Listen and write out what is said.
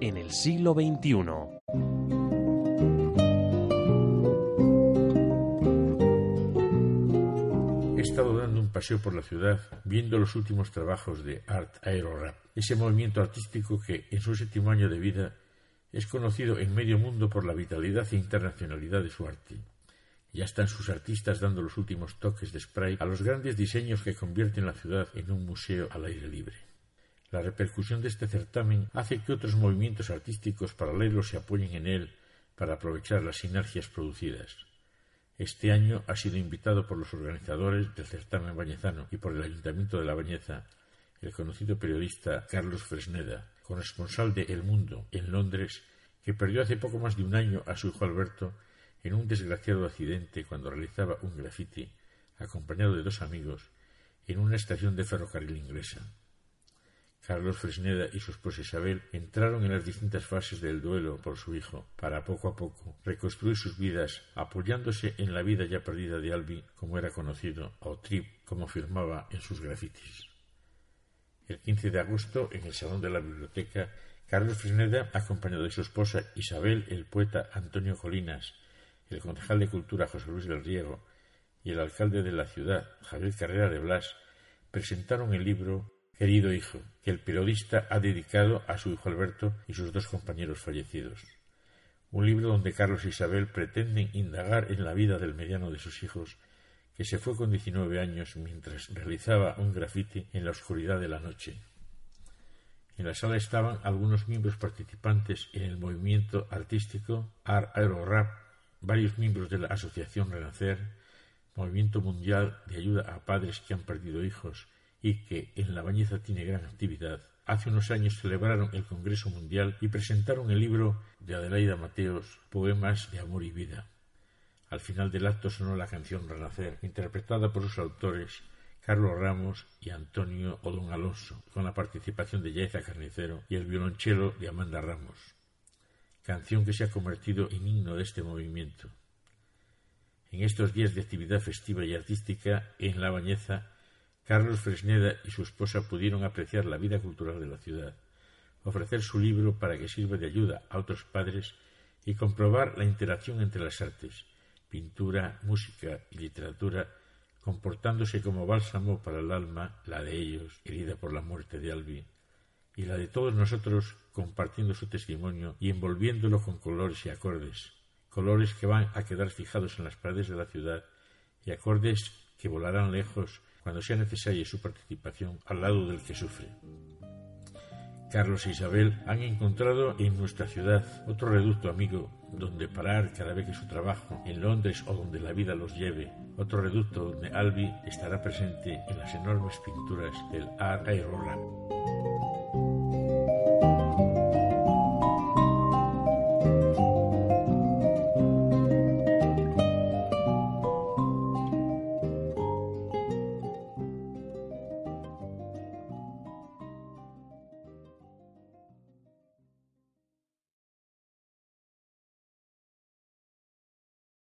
en el siglo XXI. He estado dando un paseo por la ciudad viendo los últimos trabajos de Art Aero Rap, ese movimiento artístico que en su séptimo año de vida es conocido en medio mundo por la vitalidad e internacionalidad de su arte. Ya están sus artistas dando los últimos toques de spray a los grandes diseños que convierten la ciudad en un museo al aire libre. La repercusión de este certamen hace que otros movimientos artísticos paralelos se apoyen en él para aprovechar las sinergias producidas. Este año ha sido invitado por los organizadores del certamen bañezano y por el Ayuntamiento de La Bañeza el conocido periodista Carlos Fresneda, corresponsal de El Mundo en Londres, que perdió hace poco más de un año a su hijo Alberto en un desgraciado accidente cuando realizaba un graffiti, acompañado de dos amigos, en una estación de ferrocarril inglesa. Carlos Fresneda y su esposa Isabel entraron en las distintas fases del duelo por su hijo para poco a poco reconstruir sus vidas apoyándose en la vida ya perdida de Albi, como era conocido, o Trip, como firmaba en sus grafitis. El 15 de agosto, en el salón de la biblioteca, Carlos Fresneda, acompañado de su esposa Isabel, el poeta Antonio Colinas, el concejal de Cultura José Luis del Riego y el alcalde de la ciudad, Javier Carrera de Blas, presentaron el libro Querido hijo, que el periodista ha dedicado a su hijo Alberto y sus dos compañeros fallecidos. Un libro donde Carlos e Isabel pretenden indagar en la vida del mediano de sus hijos, que se fue con diecinueve años mientras realizaba un grafiti en la oscuridad de la noche. En la sala estaban algunos miembros participantes en el movimiento artístico Art Aero Rap, varios miembros de la Asociación Renacer, Movimiento Mundial de Ayuda a Padres que han perdido hijos y que en La Bañeza tiene gran actividad, hace unos años celebraron el Congreso Mundial y presentaron el libro de Adelaida Mateos, Poemas de Amor y Vida. Al final del acto sonó la canción Renacer, interpretada por sus autores Carlos Ramos y Antonio Odón Alonso, con la participación de Yaiza Carnicero y el violonchelo de Amanda Ramos. Canción que se ha convertido en himno de este movimiento. En estos días de actividad festiva y artística en La Bañeza Carlos Fresneda y su esposa pudieron apreciar la vida cultural de la ciudad, ofrecer su libro para que sirva de ayuda a otros padres y comprobar la interacción entre las artes, pintura, música y literatura, comportándose como bálsamo para el alma, la de ellos, herida por la muerte de Albi, y la de todos nosotros compartiendo su testimonio y envolviéndolo con colores y acordes, colores que van a quedar fijados en las paredes de la ciudad y acordes que volarán lejos cuando sea necesaria su participación al lado del que sufre. Carlos e Isabel han encontrado en nuestra ciudad otro reducto amigo donde parar cada vez que su trabajo en Londres o donde la vida los lleve. Otro reducto donde Albi estará presente en las enormes pinturas del Art Roland.